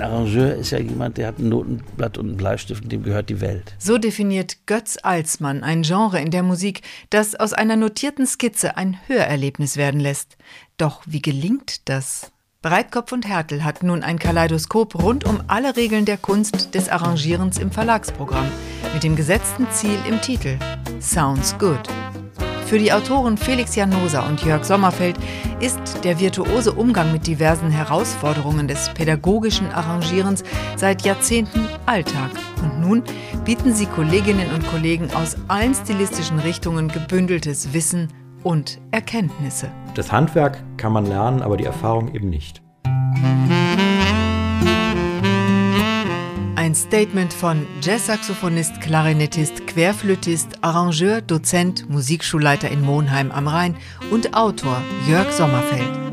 Ein Arrangeur ist ja jemand, der hat ein Notenblatt und einen Bleistift und dem gehört die Welt. So definiert Götz Alsmann ein Genre in der Musik, das aus einer notierten Skizze ein Hörerlebnis werden lässt. Doch wie gelingt das? Breitkopf und Hertel hat nun ein Kaleidoskop rund um alle Regeln der Kunst des Arrangierens im Verlagsprogramm, mit dem gesetzten Ziel im Titel Sounds Good. Für die Autoren Felix Janosa und Jörg Sommerfeld ist der virtuose Umgang mit diversen Herausforderungen des pädagogischen Arrangierens seit Jahrzehnten Alltag. Und nun bieten sie Kolleginnen und Kollegen aus allen stilistischen Richtungen gebündeltes Wissen und Erkenntnisse. Das Handwerk kann man lernen, aber die Erfahrung eben nicht. Ein Statement von Jazzsaxophonist, Klarinettist, Querflötist, Arrangeur, Dozent, Musikschulleiter in Monheim am Rhein und Autor Jörg Sommerfeld.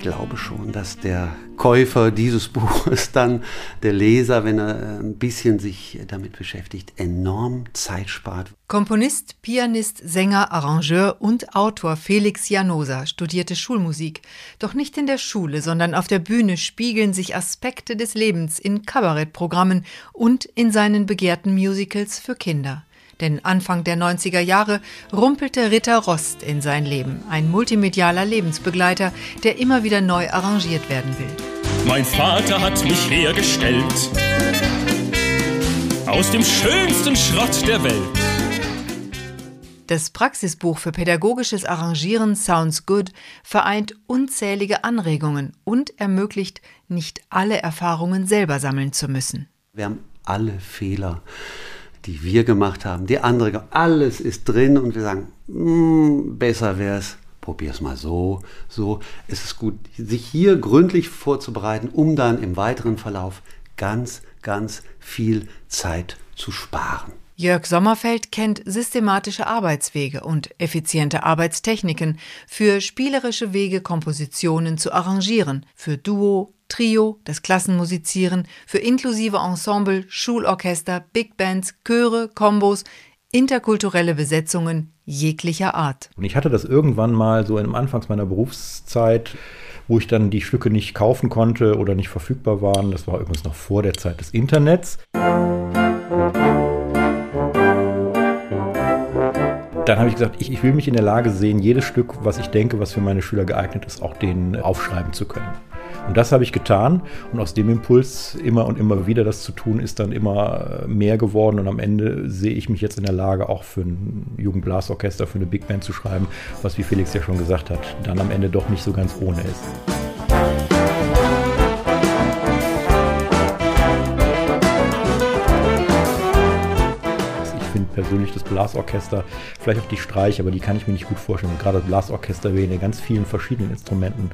Ich glaube schon, dass der Käufer dieses Buches dann, der Leser, wenn er äh, ein bisschen sich damit beschäftigt, enorm Zeit spart. Komponist, Pianist, Sänger, Arrangeur und Autor Felix Janosa studierte Schulmusik. Doch nicht in der Schule, sondern auf der Bühne spiegeln sich Aspekte des Lebens in Kabarettprogrammen und in seinen begehrten Musicals für Kinder. Denn Anfang der 90er Jahre rumpelte Ritter Rost in sein Leben, ein multimedialer Lebensbegleiter, der immer wieder neu arrangiert werden will. Mein Vater hat mich hergestellt aus dem schönsten Schrott der Welt. Das Praxisbuch für pädagogisches Arrangieren Sounds Good vereint unzählige Anregungen und ermöglicht, nicht alle Erfahrungen selber sammeln zu müssen. Wir haben alle Fehler, die wir gemacht haben, die andere, alles ist drin und wir sagen, mm, besser wäre es, probier es mal so, so. Es ist gut, sich hier gründlich vorzubereiten, um dann im weiteren Verlauf ganz, ganz viel Zeit zu sparen. Jörg Sommerfeld kennt systematische Arbeitswege und effiziente Arbeitstechniken für spielerische Wege, Kompositionen zu arrangieren, für Duo, Trio, das Klassenmusizieren, für inklusive Ensemble, Schulorchester, Big Bands, Chöre, Kombos, interkulturelle Besetzungen jeglicher Art. Und ich hatte das irgendwann mal so im Anfangs meiner Berufszeit, wo ich dann die Stücke nicht kaufen konnte oder nicht verfügbar waren. Das war übrigens noch vor der Zeit des Internets. Dann habe ich gesagt, ich, ich will mich in der Lage sehen, jedes Stück, was ich denke, was für meine Schüler geeignet ist, auch denen aufschreiben zu können. Und das habe ich getan. Und aus dem Impuls, immer und immer wieder das zu tun, ist dann immer mehr geworden. Und am Ende sehe ich mich jetzt in der Lage, auch für ein Jugendblasorchester, für eine Big Band zu schreiben, was, wie Felix ja schon gesagt hat, dann am Ende doch nicht so ganz ohne ist. Ich finde persönlich das Blasorchester, vielleicht auch die Streiche, aber die kann ich mir nicht gut vorstellen. gerade das Blasorchester wählen in ganz vielen verschiedenen Instrumenten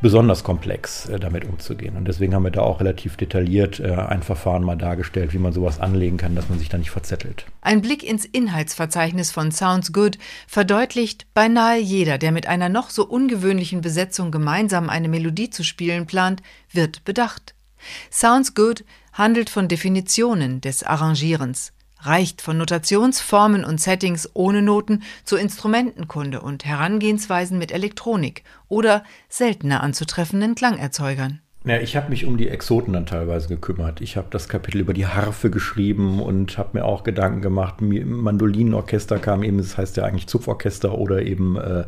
besonders komplex, äh, damit umzugehen. Und deswegen haben wir da auch relativ detailliert äh, ein Verfahren mal dargestellt, wie man sowas anlegen kann, dass man sich da nicht verzettelt. Ein Blick ins Inhaltsverzeichnis von Sounds Good verdeutlicht, beinahe jeder, der mit einer noch so ungewöhnlichen Besetzung gemeinsam eine Melodie zu spielen plant, wird bedacht. Sounds Good handelt von Definitionen des Arrangierens reicht von Notationsformen und Settings ohne Noten zur Instrumentenkunde und Herangehensweisen mit Elektronik oder seltener anzutreffenden Klangerzeugern. Ja, ich habe mich um die Exoten dann teilweise gekümmert. Ich habe das Kapitel über die Harfe geschrieben und habe mir auch Gedanken gemacht. Mandolinenorchester kam eben, das heißt ja eigentlich Zupforchester oder eben äh,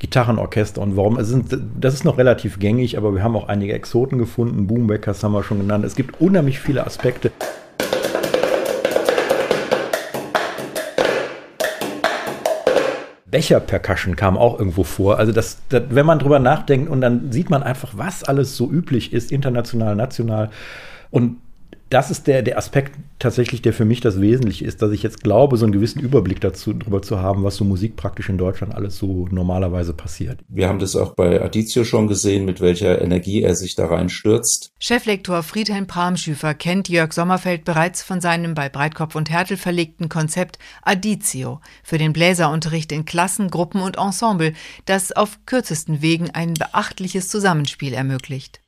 Gitarrenorchester. Und warum? Es sind, das ist noch relativ gängig, aber wir haben auch einige Exoten gefunden. Boombackers haben wir schon genannt. Es gibt unheimlich viele Aspekte. Becher-Percussion kam auch irgendwo vor. Also das, das, wenn man drüber nachdenkt und dann sieht man einfach, was alles so üblich ist, international, national. Und das ist der, der Aspekt tatsächlich, der für mich das Wesentliche ist, dass ich jetzt glaube, so einen gewissen Überblick dazu, darüber zu haben, was so musikpraktisch in Deutschland alles so normalerweise passiert. Wir haben das auch bei Aditio schon gesehen, mit welcher Energie er sich da reinstürzt. Cheflektor Friedhelm Pramschüfer kennt Jörg Sommerfeld bereits von seinem bei Breitkopf und Hertel verlegten Konzept Aditio für den Bläserunterricht in Klassen, Gruppen und Ensemble, das auf kürzesten Wegen ein beachtliches Zusammenspiel ermöglicht.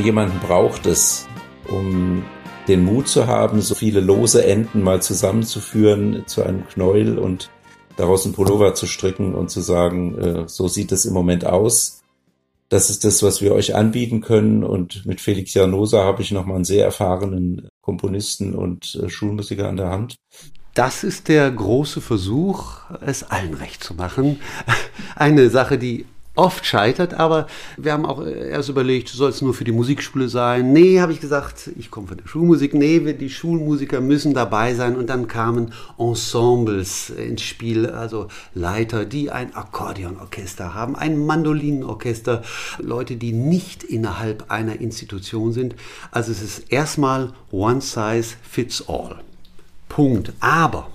Jemanden braucht es, um den Mut zu haben, so viele lose Enden mal zusammenzuführen zu einem Knäuel und daraus einen Pullover zu stricken und zu sagen, äh, so sieht es im Moment aus. Das ist das, was wir euch anbieten können. Und mit Felix Janosa habe ich nochmal einen sehr erfahrenen Komponisten und äh, Schulmusiker an der Hand. Das ist der große Versuch, es allen recht zu machen. Eine Sache, die oft scheitert, aber wir haben auch erst überlegt, soll es nur für die Musikschule sein? Nee, habe ich gesagt, ich komme von der Schulmusik. Nee, die Schulmusiker müssen dabei sein. Und dann kamen Ensembles ins Spiel, also Leiter, die ein Akkordeonorchester haben, ein Mandolinenorchester, Leute, die nicht innerhalb einer Institution sind. Also es ist erstmal One Size Fits All. Punkt. Aber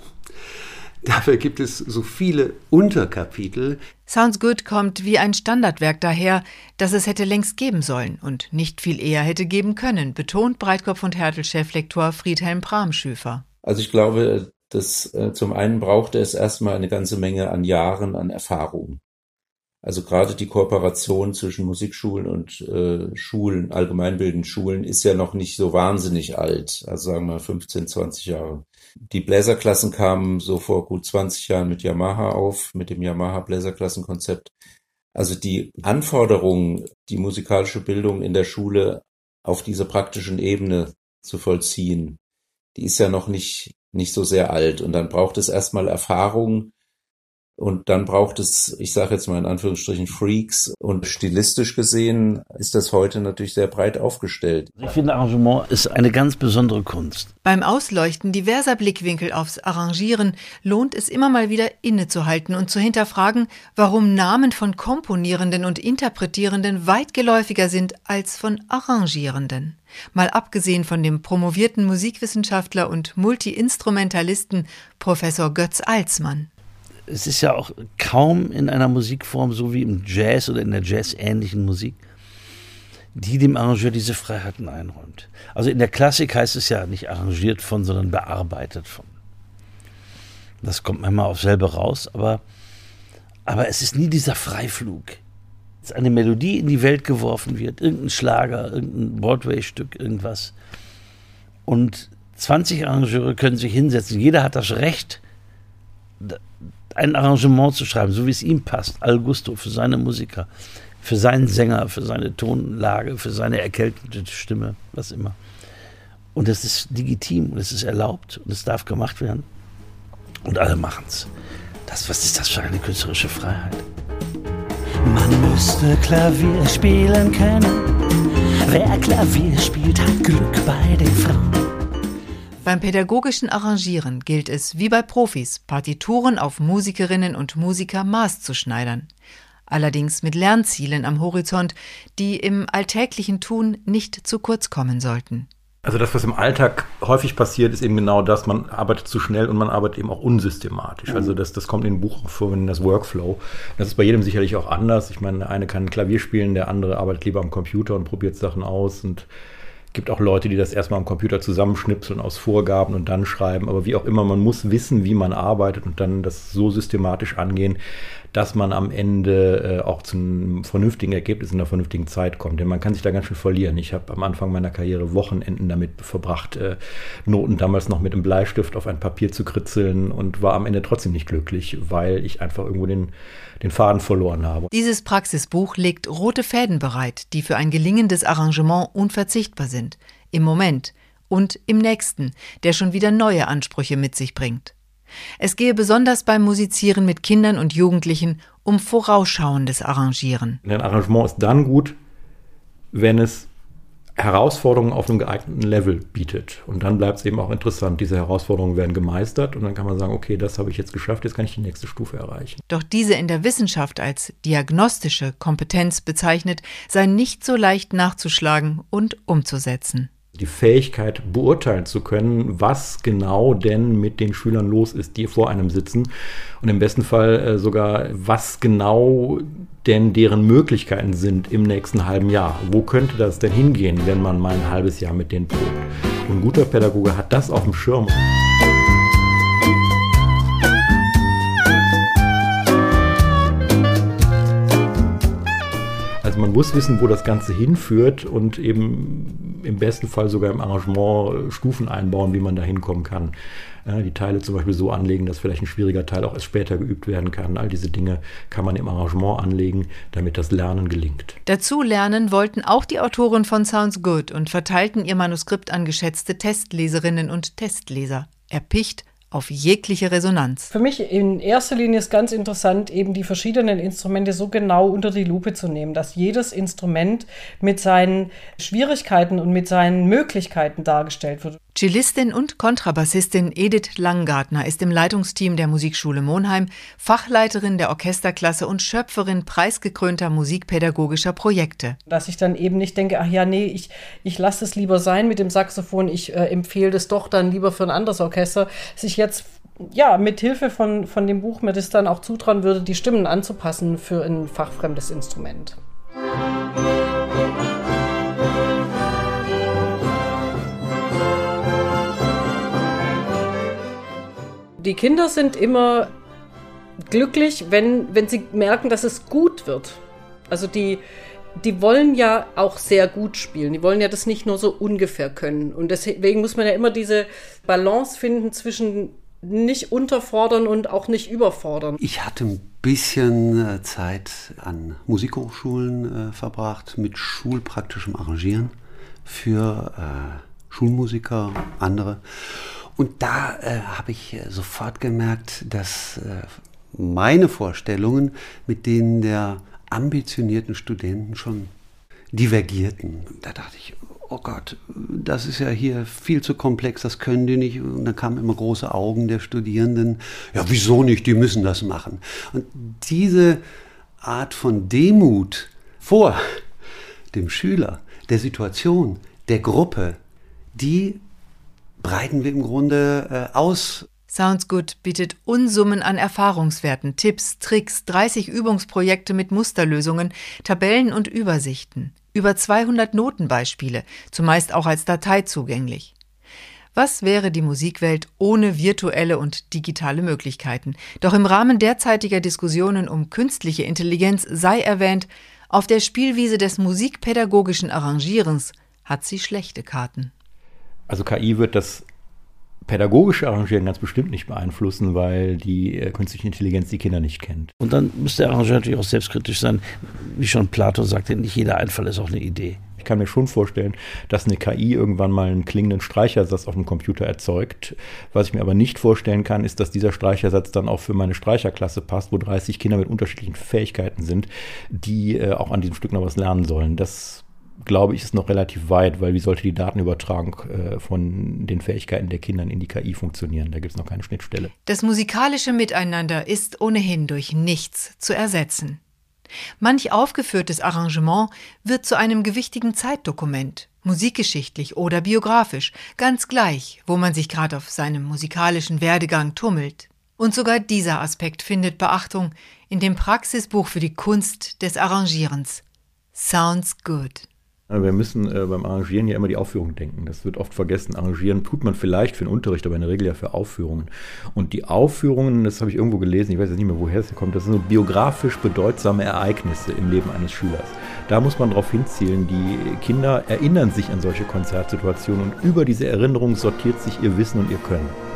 Dafür gibt es so viele Unterkapitel. Sounds Good kommt wie ein Standardwerk daher, das es hätte längst geben sollen und nicht viel eher hätte geben können, betont Breitkopf und Härtel-Cheflektor Friedhelm Pramschüfer. Also ich glaube, dass äh, zum einen brauchte es erstmal eine ganze Menge an Jahren an Erfahrung. Also gerade die Kooperation zwischen Musikschulen und äh, Schulen, allgemeinbildenden Schulen, ist ja noch nicht so wahnsinnig alt. Also sagen wir 15, 20 Jahre. Die Bläserklassen kamen so vor gut 20 Jahren mit Yamaha auf, mit dem Yamaha Bläserklassenkonzept. Also die Anforderungen, die musikalische Bildung in der Schule auf dieser praktischen Ebene zu vollziehen, die ist ja noch nicht, nicht so sehr alt. Und dann braucht es erstmal Erfahrung, und dann braucht es, ich sage jetzt mal in Anführungsstrichen, Freaks. Und stilistisch gesehen ist das heute natürlich sehr breit aufgestellt. Ich finde, Arrangement ist eine ganz besondere Kunst. Beim Ausleuchten diverser Blickwinkel aufs Arrangieren lohnt es immer mal wieder innezuhalten und zu hinterfragen, warum Namen von Komponierenden und Interpretierenden weit geläufiger sind als von Arrangierenden. Mal abgesehen von dem promovierten Musikwissenschaftler und Multiinstrumentalisten Professor Götz Alsmann es ist ja auch kaum in einer Musikform, so wie im Jazz oder in der Jazz-ähnlichen Musik, die dem Arrangeur diese Freiheiten einräumt. Also in der Klassik heißt es ja nicht arrangiert von, sondern bearbeitet von. Das kommt manchmal auf selber raus, aber, aber es ist nie dieser Freiflug. Dass eine Melodie in die Welt geworfen wird, irgendein Schlager, irgendein Broadway-Stück, irgendwas. Und 20 Arrangeure können sich hinsetzen. Jeder hat das Recht, ein Arrangement zu schreiben, so wie es ihm passt, Al Gusto, für seine Musiker, für seinen Sänger, für seine Tonlage, für seine erkältete Stimme, was immer. Und es ist legitim und es ist erlaubt und es darf gemacht werden. Und alle machen es. Das, was ist das für eine künstlerische Freiheit? Man müsste Klavier spielen können. Wer Klavier spielt, hat Glück bei den Frauen. Beim pädagogischen Arrangieren gilt es, wie bei Profis, Partituren auf Musikerinnen und Musiker maßzuschneidern. Allerdings mit Lernzielen am Horizont, die im alltäglichen Tun nicht zu kurz kommen sollten. Also das, was im Alltag häufig passiert, ist eben genau das, man arbeitet zu schnell und man arbeitet eben auch unsystematisch. Also das, das kommt in dem Buch auch vor, wenn das Workflow. Das ist bei jedem sicherlich auch anders. Ich meine, der eine kann Klavier spielen, der andere arbeitet lieber am Computer und probiert Sachen aus und gibt auch Leute, die das erstmal am Computer zusammenschnipseln aus Vorgaben und dann schreiben. Aber wie auch immer, man muss wissen, wie man arbeitet und dann das so systematisch angehen, dass man am Ende äh, auch zu einem vernünftigen Ergebnis in einer vernünftigen Zeit kommt. Denn man kann sich da ganz schön verlieren. Ich habe am Anfang meiner Karriere Wochenenden damit verbracht, äh, Noten damals noch mit einem Bleistift auf ein Papier zu kritzeln und war am Ende trotzdem nicht glücklich, weil ich einfach irgendwo den, den Faden verloren habe. Dieses Praxisbuch legt rote Fäden bereit, die für ein gelingendes Arrangement unverzichtbar sind. Im Moment und im nächsten, der schon wieder neue Ansprüche mit sich bringt. Es gehe besonders beim Musizieren mit Kindern und Jugendlichen um vorausschauendes Arrangieren. Ein Arrangement ist dann gut, wenn es Herausforderungen auf einem geeigneten Level bietet. Und dann bleibt es eben auch interessant. Diese Herausforderungen werden gemeistert und dann kann man sagen, okay, das habe ich jetzt geschafft, jetzt kann ich die nächste Stufe erreichen. Doch diese in der Wissenschaft als diagnostische Kompetenz bezeichnet, sei nicht so leicht nachzuschlagen und umzusetzen die Fähigkeit beurteilen zu können, was genau denn mit den Schülern los ist, die vor einem sitzen und im besten Fall äh, sogar, was genau denn deren Möglichkeiten sind im nächsten halben Jahr. Wo könnte das denn hingehen, wenn man mal ein halbes Jahr mit denen probt? Und ein guter Pädagoge hat das auf dem Schirm. Also man muss wissen, wo das Ganze hinführt und eben im besten Fall sogar im Arrangement Stufen einbauen, wie man da hinkommen kann. die Teile zum Beispiel so anlegen, dass vielleicht ein schwieriger Teil auch erst später geübt werden kann. All diese Dinge kann man im Arrangement anlegen, damit das Lernen gelingt. Dazu lernen wollten auch die Autoren von Sounds Good und verteilten ihr Manuskript an geschätzte Testleserinnen und Testleser. Erpicht auf jegliche Resonanz. Für mich in erster Linie ist ganz interessant, eben die verschiedenen Instrumente so genau unter die Lupe zu nehmen, dass jedes Instrument mit seinen Schwierigkeiten und mit seinen Möglichkeiten dargestellt wird. Cellistin und Kontrabassistin Edith Langgartner ist im Leitungsteam der Musikschule Monheim, Fachleiterin der Orchesterklasse und Schöpferin preisgekrönter musikpädagogischer Projekte. Dass ich dann eben nicht denke, ach ja, nee, ich, ich lasse es lieber sein mit dem Saxophon, ich äh, empfehle das doch dann lieber für ein anderes Orchester, dass ich jetzt ja, mit Hilfe von, von dem Buch mir das dann auch zutrauen würde, die Stimmen anzupassen für ein fachfremdes Instrument. Die Kinder sind immer glücklich, wenn, wenn sie merken, dass es gut wird. Also die, die wollen ja auch sehr gut spielen. Die wollen ja das nicht nur so ungefähr können. Und deswegen muss man ja immer diese Balance finden zwischen nicht unterfordern und auch nicht überfordern. Ich hatte ein bisschen äh, Zeit an Musikhochschulen äh, verbracht mit schulpraktischem Arrangieren für äh, Schulmusiker, andere. Und da äh, habe ich äh, sofort gemerkt, dass äh, meine Vorstellungen mit denen der ambitionierten Studenten schon divergierten. Da dachte ich, oh Gott, das ist ja hier viel zu komplex, das können die nicht. Und dann kamen immer große Augen der Studierenden. Ja, wieso nicht? Die müssen das machen. Und diese Art von Demut vor dem Schüler, der Situation, der Gruppe, die breiten wir im Grunde äh, aus. Sounds Good bietet Unsummen an Erfahrungswerten, Tipps, Tricks, 30 Übungsprojekte mit Musterlösungen, Tabellen und Übersichten. Über 200 Notenbeispiele, zumeist auch als Datei zugänglich. Was wäre die Musikwelt ohne virtuelle und digitale Möglichkeiten? Doch im Rahmen derzeitiger Diskussionen um künstliche Intelligenz sei erwähnt, auf der Spielwiese des musikpädagogischen Arrangierens hat sie schlechte Karten. Also KI wird das pädagogische Arrangieren ganz bestimmt nicht beeinflussen, weil die äh, künstliche Intelligenz die Kinder nicht kennt. Und dann müsste der Arrangeur natürlich auch selbstkritisch sein. Wie schon Plato sagte, nicht jeder Einfall ist auch eine Idee. Ich kann mir schon vorstellen, dass eine KI irgendwann mal einen klingenden Streichersatz auf dem Computer erzeugt. Was ich mir aber nicht vorstellen kann, ist, dass dieser Streichersatz dann auch für meine Streicherklasse passt, wo 30 Kinder mit unterschiedlichen Fähigkeiten sind, die äh, auch an diesem Stück noch was lernen sollen. Das glaube ich, ist noch relativ weit, weil wie sollte die Datenübertragung äh, von den Fähigkeiten der Kinder in die KI funktionieren? Da gibt es noch keine Schnittstelle. Das musikalische Miteinander ist ohnehin durch nichts zu ersetzen. Manch aufgeführtes Arrangement wird zu einem gewichtigen Zeitdokument, musikgeschichtlich oder biografisch, ganz gleich, wo man sich gerade auf seinem musikalischen Werdegang tummelt. Und sogar dieser Aspekt findet Beachtung in dem Praxisbuch für die Kunst des Arrangierens. Sounds good. Wir müssen äh, beim Arrangieren ja immer die Aufführung denken. Das wird oft vergessen. Arrangieren tut man vielleicht für den Unterricht, aber in der Regel ja für Aufführungen. Und die Aufführungen, das habe ich irgendwo gelesen, ich weiß jetzt nicht mehr, woher es kommt, das sind so biografisch bedeutsame Ereignisse im Leben eines Schülers. Da muss man darauf hinzielen. Die Kinder erinnern sich an solche Konzertsituationen und über diese Erinnerung sortiert sich ihr Wissen und ihr Können.